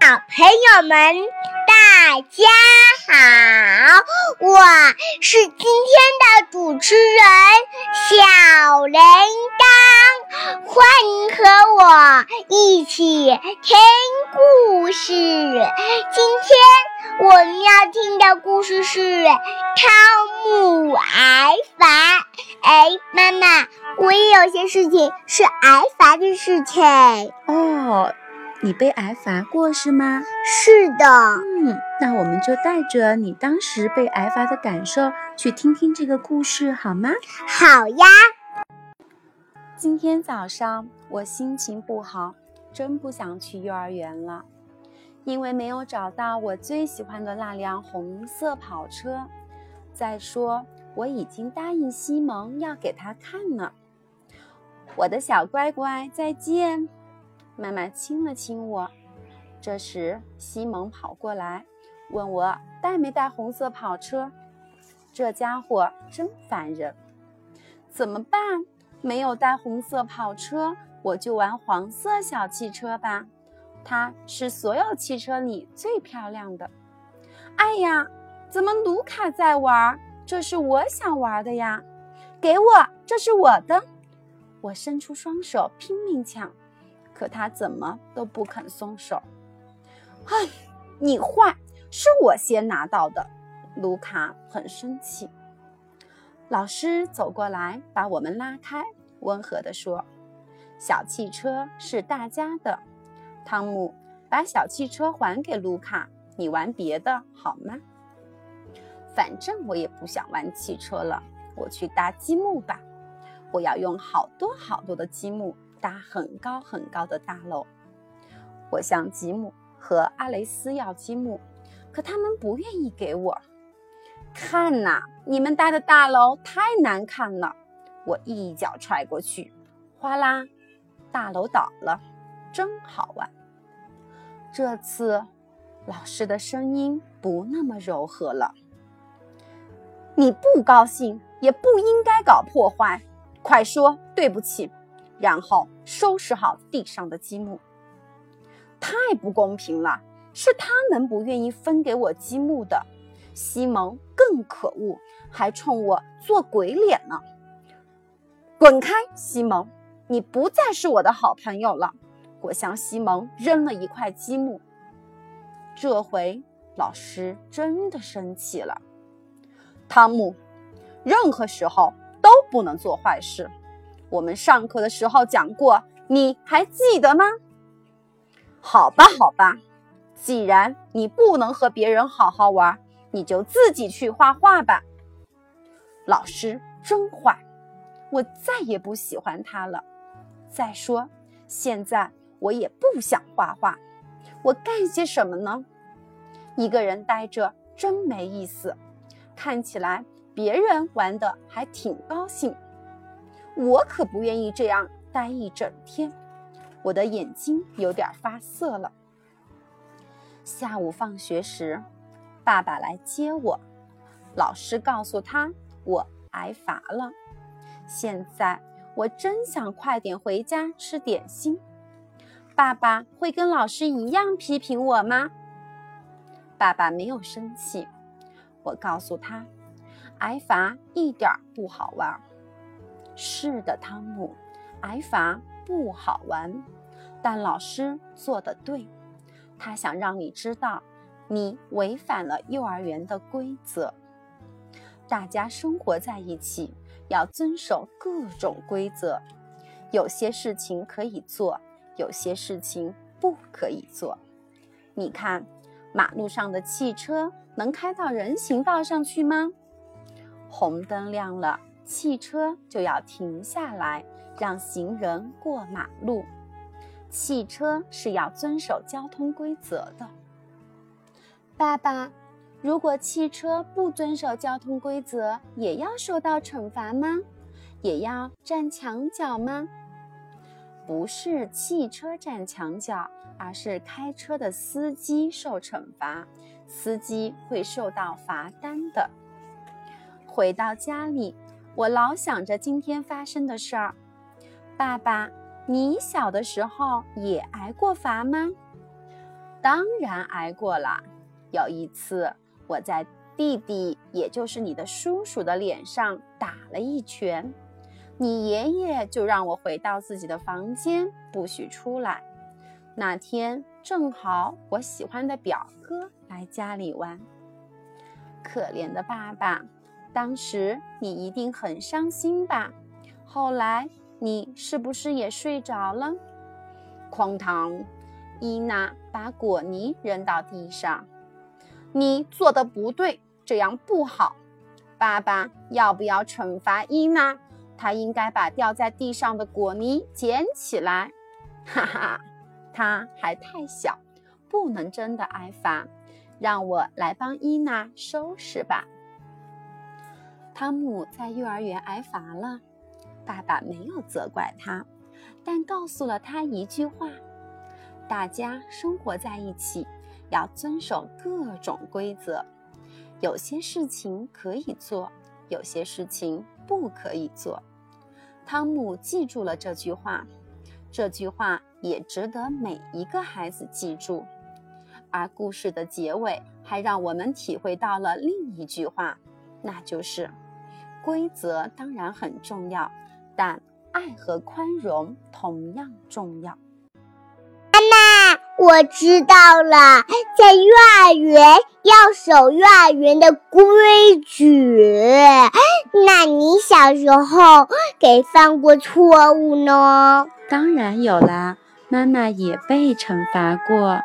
小朋友们，大家好，我是今天的主持人小铃铛，欢迎和我一起听故事。今天我们要听的故事是《汤姆挨罚》。哎，妈妈，我也有些事情是挨罚的事情。哦。你被挨罚过是吗？是的。嗯，那我们就带着你当时被挨罚的感受去听听这个故事好吗？好呀。今天早上我心情不好，真不想去幼儿园了，因为没有找到我最喜欢的那辆红色跑车。再说，我已经答应西蒙要给他看了。我的小乖乖，再见。慢慢亲了亲我，这时西蒙跑过来问我带没带红色跑车。这家伙真烦人，怎么办？没有带红色跑车，我就玩黄色小汽车吧。它是所有汽车里最漂亮的。哎呀，怎么卢卡在玩？这是我想玩的呀！给我，这是我的！我伸出双手拼命抢。可他怎么都不肯松手。哼，你坏，是我先拿到的。卢卡很生气。老师走过来，把我们拉开，温和地说：“小汽车是大家的。”汤姆，把小汽车还给卢卡，你玩别的好吗？反正我也不想玩汽车了，我去搭积木吧。我要用好多好多的积木。搭很高很高的大楼，我向吉姆和阿雷斯要积木，可他们不愿意给我。看呐，你们搭的大楼太难看了！我一脚踹过去，哗啦，大楼倒了，真好玩。这次老师的声音不那么柔和了。你不高兴也不应该搞破坏，快说对不起。然后收拾好地上的积木，太不公平了！是他们不愿意分给我积木的。西蒙更可恶，还冲我做鬼脸呢！滚开，西蒙！你不再是我的好朋友了。我向西蒙扔了一块积木。这回老师真的生气了。汤姆，任何时候都不能做坏事。我们上课的时候讲过，你还记得吗？好吧，好吧，既然你不能和别人好好玩，你就自己去画画吧。老师真坏，我再也不喜欢他了。再说，现在我也不想画画，我干些什么呢？一个人呆着真没意思，看起来别人玩的还挺高兴。我可不愿意这样待一整天，我的眼睛有点发涩了。下午放学时，爸爸来接我，老师告诉他我挨罚了。现在我真想快点回家吃点心。爸爸会跟老师一样批评我吗？爸爸没有生气。我告诉他，挨罚一点不好玩。是的，汤姆，挨罚不好玩，但老师做的对，他想让你知道，你违反了幼儿园的规则。大家生活在一起，要遵守各种规则，有些事情可以做，有些事情不可以做。你看，马路上的汽车能开到人行道上去吗？红灯亮了。汽车就要停下来，让行人过马路。汽车是要遵守交通规则的。爸爸，如果汽车不遵守交通规则，也要受到惩罚吗？也要站墙角吗？不是汽车站墙角，而是开车的司机受惩罚。司机会受到罚单的。回到家里。我老想着今天发生的事儿，爸爸，你小的时候也挨过罚吗？当然挨过了。有一次，我在弟弟，也就是你的叔叔的脸上打了一拳，你爷爷就让我回到自己的房间，不许出来。那天正好我喜欢的表哥来家里玩。可怜的爸爸，当时你一定很伤心吧？后来你是不是也睡着了？哐当！伊娜把果泥扔到地上。你做的不对，这样不好。爸爸要不要惩罚伊娜？他应该把掉在地上的果泥捡起来。哈哈，他还太小，不能真的挨罚。让我来帮伊娜收拾吧。汤姆在幼儿园挨罚了，爸爸没有责怪他，但告诉了他一句话：大家生活在一起，要遵守各种规则。有些事情可以做，有些事情不可以做。汤姆记住了这句话，这句话也值得每一个孩子记住。而故事的结尾还让我们体会到了另一句话，那就是：规则当然很重要，但爱和宽容同样重要。妈妈，我知道了，在幼儿园要守幼儿园的规矩。那你小时候给犯过错误呢？当然有啦，妈妈也被惩罚过。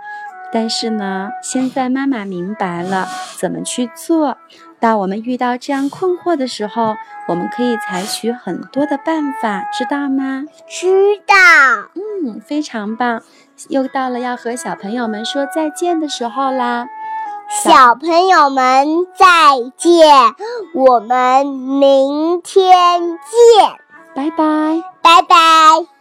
但是呢，现在妈妈明白了怎么去做。当我们遇到这样困惑的时候，我们可以采取很多的办法，知道吗？知道。嗯，非常棒。又到了要和小朋友们说再见的时候啦。小朋友们再见，我们明天见。拜拜，拜拜。